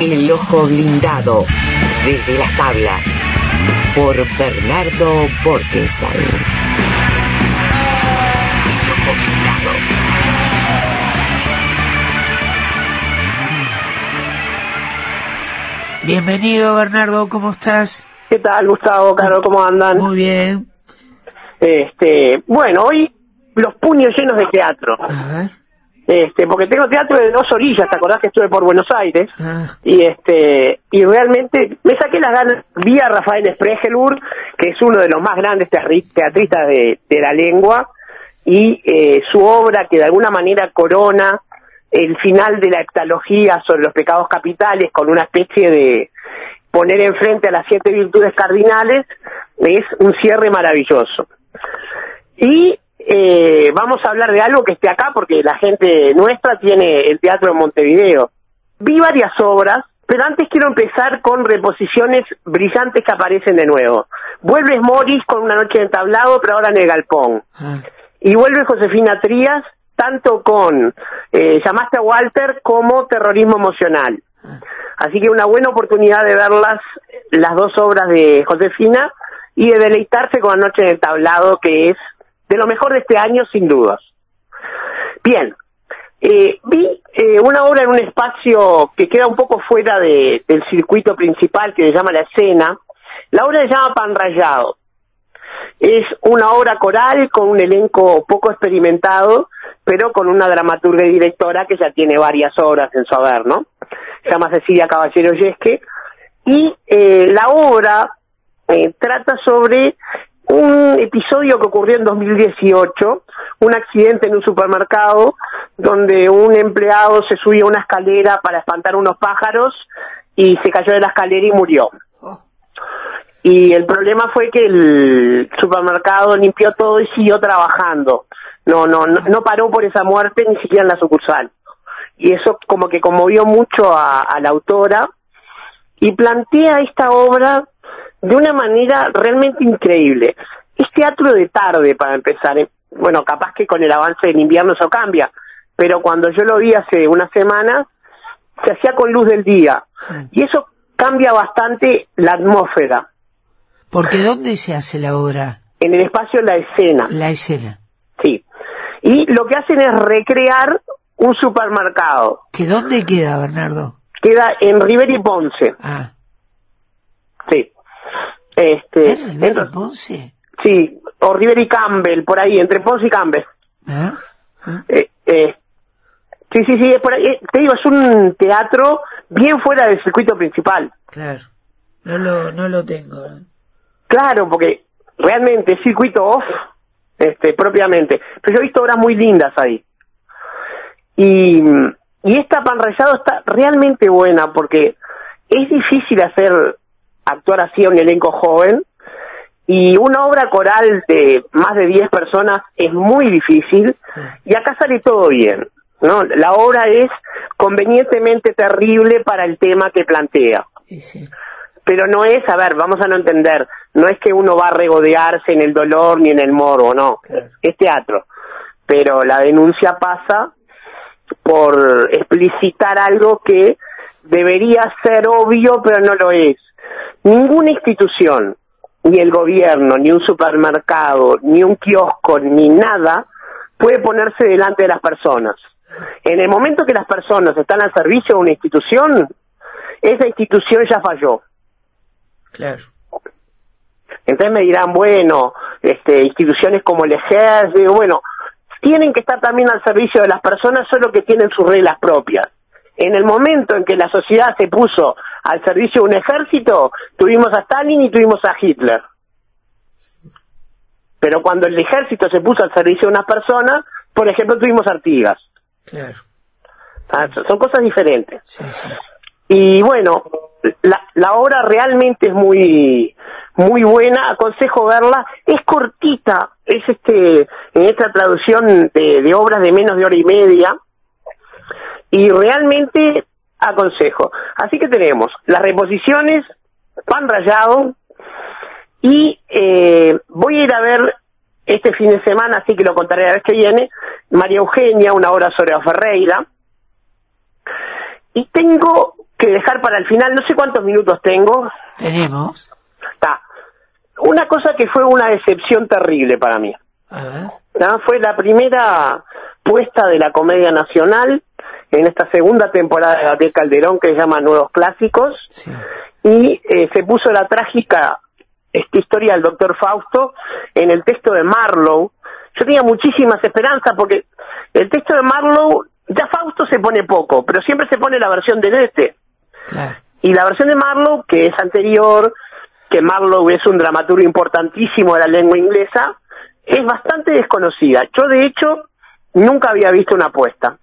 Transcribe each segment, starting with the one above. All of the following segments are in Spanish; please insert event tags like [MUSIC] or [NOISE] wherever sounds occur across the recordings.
El ojo blindado desde las tablas por Bernardo Borkenstein. El ojo blindado. Bienvenido Bernardo, ¿cómo estás? ¿Qué tal, Gustavo, Carlos? ¿Cómo andan? Muy bien. Este, bueno, hoy los puños llenos de teatro. A ver. Este, porque tengo teatro de dos orillas, ¿te acordás que estuve por Buenos Aires? Ah, Y este, y realmente me saqué las ganas, vi a Rafael Spregelburg, que es uno de los más grandes teatri- teatristas de, de la lengua, y eh, su obra que de alguna manera corona el final de la hectalogía sobre los pecados capitales con una especie de poner enfrente a las siete virtudes cardinales, es un cierre maravilloso. Y eh, vamos a hablar de algo que esté acá porque la gente nuestra tiene el teatro en Montevideo. Vi varias obras, pero antes quiero empezar con reposiciones brillantes que aparecen de nuevo. Vuelve Morris con una noche de tablado, pero ahora en el galpón. ah, Y vuelve Josefina Trías, tanto con eh, Llamaste a Walter como Terrorismo Emocional. Así que una buena oportunidad de verlas, las dos obras de Josefina, y de deleitarse con la noche del tablado, que es de lo mejor de este año, sin dudas. Bien, eh, vi eh, una obra en un espacio que queda un poco fuera de- del circuito principal, que se llama La Escena. La obra se llama Pan Rayado. Es una obra coral con un elenco poco experimentado, pero con una dramaturga y directora que ya tiene varias obras en su haber, ¿no? Se llama Cecilia Caballero Yesque. Y eh, la obra trata sobre un episodio que ocurrió en 2018, un accidente en un supermercado donde un empleado se subió a una escalera para espantar unos pájaros y se cayó de la escalera y murió. Y el problema fue que el supermercado limpió todo y siguió trabajando. No, no, no, no paró por esa muerte ni siquiera en la sucursal. Y eso como que conmovió mucho a, a la autora y plantea esta obra de una manera realmente increíble. Es teatro de tarde para empezar. ¿eh? Bueno, capaz que con el avance del invierno eso cambia, pero cuando yo lo vi hace unas semanas, se hacía con luz del día. Y eso cambia bastante la atmósfera. Porque ¿dónde se hace la obra? En el espacio, la escena, La escena. sí. Y lo que hacen es recrear un supermercado. ¿Que dónde queda, Bernardo? Queda en River y Ponce, Ah. Este, ¿es Rivera entonces- Ponce? sí, o River y Campbell, por ahí, entre Ponce y Campbell. ¿Ah? ¿Ah? Eh, eh, sí, sí, sí, es por ahí. Eh, te digo, es un teatro bien fuera del circuito principal. Claro. No lo, no lo tengo. ¿no? Claro, porque realmente es circuito off, este, propiamente. Pero yo he visto obras muy lindas ahí. Y, y esta pan está realmente buena porque es difícil hacer actuar así a un elenco joven y una obra coral de más de 10 personas es muy difícil y acá sale todo bien. ¿no? La obra es convenientemente terrible para el tema que plantea Sí, sí. pero no es, a ver, vamos a no entender, no es que uno va a regodearse en el dolor ni en el morbo, no, Claro. es teatro, pero la denuncia pasa por explicitar algo que debería ser obvio, pero no lo es. Ninguna institución, ni el gobierno, ni un supermercado, ni un kiosco, ni nada, puede ponerse delante de las personas. En el momento que las personas están al servicio de una institución, esa institución ya falló. Claro. Entonces me dirán, bueno, este, instituciones como el ejército, bueno, tienen que estar también al servicio de las personas, solo que tienen sus reglas propias. En el momento en que la sociedad se puso al servicio de un ejército, tuvimos a Stalin y tuvimos a Hitler. Pero cuando el ejército se puso al servicio de una persona, por ejemplo, tuvimos a Artigas. Claro. Ah, son- Son cosas diferentes. Sí, sí. Y bueno, la, la obra realmente es muy muy buena, aconsejo verla, es cortita, es este en esta traducción de, de obras de menos de hora y media y realmente aconsejo. Así que tenemos las reposiciones, pan rayado y eh, voy a ir a ver este fin de semana, así que lo contaré la vez que viene, María Eugenia, una obra sobre Ferreira, y tengo que dejar para el final, no sé cuántos minutos tengo. Tenemos. Está. Una cosa que fue una decepción terrible para mí. A ver. ¿no? Fue la primera puesta de la Comedia Nacional en esta segunda temporada de Gabriel Calderón que se llama Nuevos Clásicos Sí. y eh, se puso la trágica esta historia del doctor Fausto en el texto de Marlowe. Yo tenía muchísimas esperanzas porque el texto de Marlowe, ya Fausto se pone poco, pero siempre se pone la versión de este. Claro. Y la versión de Marlowe, que es anterior, que Marlowe es un dramaturgo importantísimo de la lengua inglesa, es bastante desconocida. Yo, de hecho, nunca había visto una apuesta.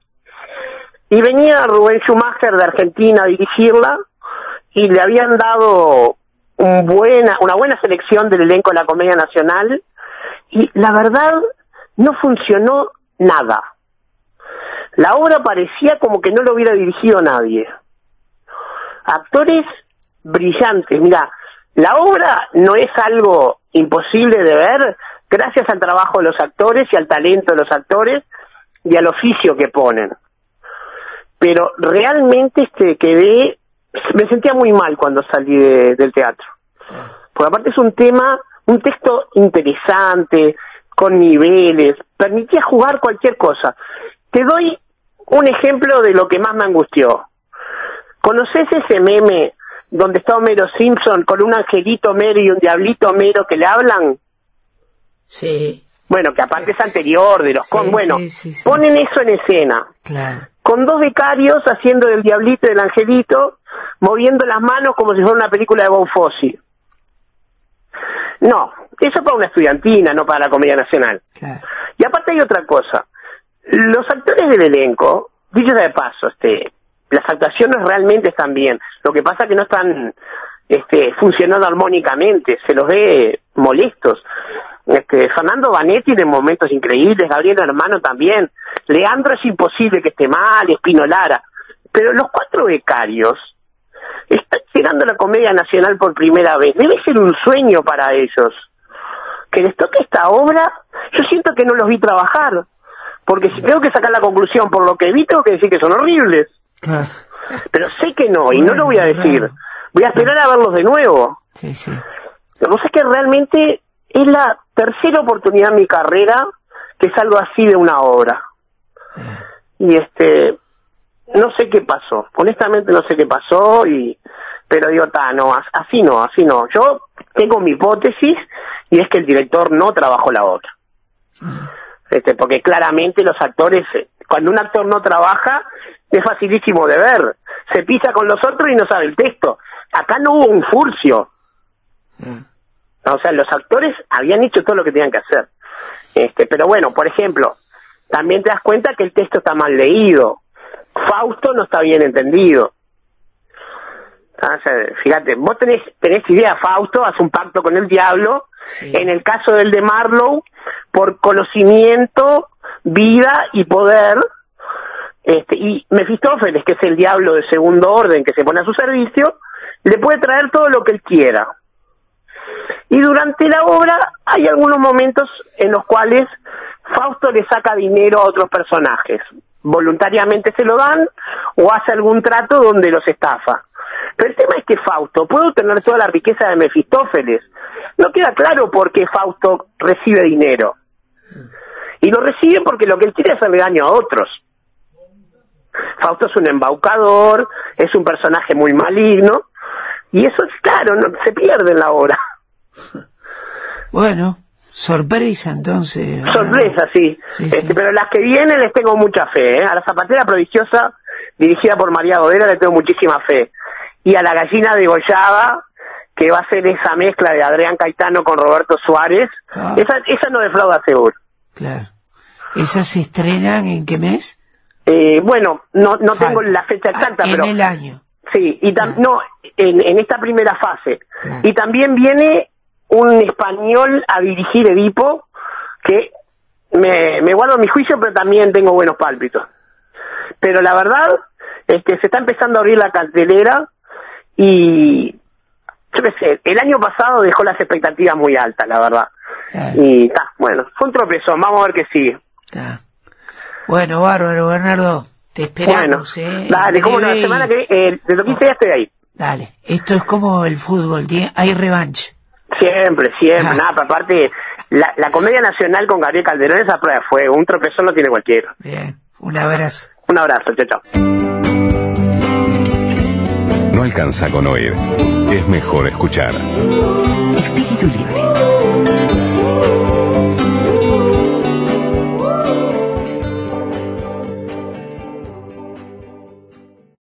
Y venía Rubén Schumacher de Argentina a dirigirla y le habían dado un buena, una buena selección del elenco de la Comedia Nacional y la verdad no funcionó nada. La obra parecía como que no lo hubiera dirigido nadie actores brillantes. Mira, la obra no es algo imposible de ver gracias al trabajo de los actores y al talento de los actores y al oficio que ponen. Pero realmente este quedé, me sentía muy mal cuando salí de- del teatro. Porque aparte es un tema, un texto interesante, con niveles, permitía jugar cualquier cosa. Te doy un ejemplo de lo que más me angustió. ¿Conoces ese meme donde está Homero Simpson con un angelito Homero y un diablito Homero que le hablan? Sí. Bueno, que aparte es anterior de los Sí, con. Bueno, sí, sí, sí. ponen eso en escena. Claro. Con dos becarios haciendo del diablito y del angelito, moviendo las manos como si fuera una película de Bob Fosse. No, eso para una estudiantina, no para la Comedia Nacional. Claro. Y aparte hay otra cosa. Los actores del elenco, dicho de paso, este, las actuaciones realmente están bien. Lo que pasa es que no están este, funcionando armónicamente, se los ve molestos. Este, Fernando Vanetti de momentos increíbles, Gabriel Hermano también. Leandro es imposible que esté mal, Espino Lara. Pero los cuatro becarios están llegando a la Comedia Nacional por primera vez. Debe ser un sueño para ellos que les toque esta obra, yo siento que no los vi trabajar, porque si tengo que sacar la conclusión por lo que vi, tengo que decir que son horribles, Claro. pero sé que no, y no lo voy a decir, claro. voy a esperar a verlos de nuevo. Sí, sí. Lo que pasa es que realmente es la tercera oportunidad en mi carrera que salgo así de una obra. Y este, no sé qué pasó, honestamente no sé qué pasó, y pero digo, ta, no, as- así no, así no. Yo tengo mi hipótesis y es que el director no trabajó la obra. Este, porque claramente los actores, eh, cuando un actor no trabaja, es facilísimo de ver. Se pisa con los otros y no sabe el texto. Acá no hubo un furcio. Mm. O sea, los actores habían hecho todo lo que tenían que hacer. Este, pero bueno, por ejemplo, también te das cuenta que el texto está mal leído. Fausto no está bien entendido. O sea, fíjate, vos tenés, tenés idea, Fausto hace un pacto con el diablo. Sí. En el caso del de Marlowe, por conocimiento, vida y poder. Este, y Mefistófeles, que es el diablo de segundo orden que se pone a su servicio, le puede traer todo lo que él quiera. Y durante la obra hay algunos momentos en los cuales Fausto le saca dinero a otros personajes. Voluntariamente se lo dan o hace algún trato donde los estafa. Pero el tema es que Fausto puede obtener toda la riqueza de Mefistófeles. No queda claro por qué Fausto recibe dinero. Y lo recibe porque lo que él quiere es hacerle daño a otros. Fausto es un embaucador, es un personaje muy maligno, y eso es claro, no, se pierde en la obra. [LAUGHS] Bueno, sorpresa entonces. ah, Sorpresa, sí. Sí, Este, sí. Pero las que vienen les tengo mucha fe. ¿eh? A la zapatera prodigiosa, dirigida por María Godera, le tengo muchísima fe. Y a la gallina degollada, que va a ser esa mezcla de Adrián Caetano con Roberto Suárez, Ah. esa, esa no defrauda seguro. Claro. ¿Esas se estrenan en qué mes? Eh, bueno, no, no tengo la fecha exacta, Ah, en pero el año. sí, y tam- no, en, en esta primera fase. Y también viene un español a dirigir Edipo, que me, me guardo mi juicio, pero también tengo buenos pálpitos. Pero la verdad es que se está empezando a abrir la cartelera y yo qué sé, el año pasado dejó las expectativas muy altas, la verdad. Claro, Y ta, bueno, fue un tropezón, vamos a ver qué sigue. claro. Bueno, bárbaro, Bernardo. Te Bueno, esperamos, ¿eh? dale, cómo no, la semana que eh, de lo que ya estoy ahí. Dale, esto es como el fútbol, hay revancha. Siempre, siempre, Ah. nada, pero aparte, la, la comedia nacional con Gabriel Calderón, esa prueba fue, un tropezón lo tiene cualquiera. Bien, un abrazo. Un abrazo, chao, chao. No alcanza con oír. Es mejor escuchar. Espíritu libre.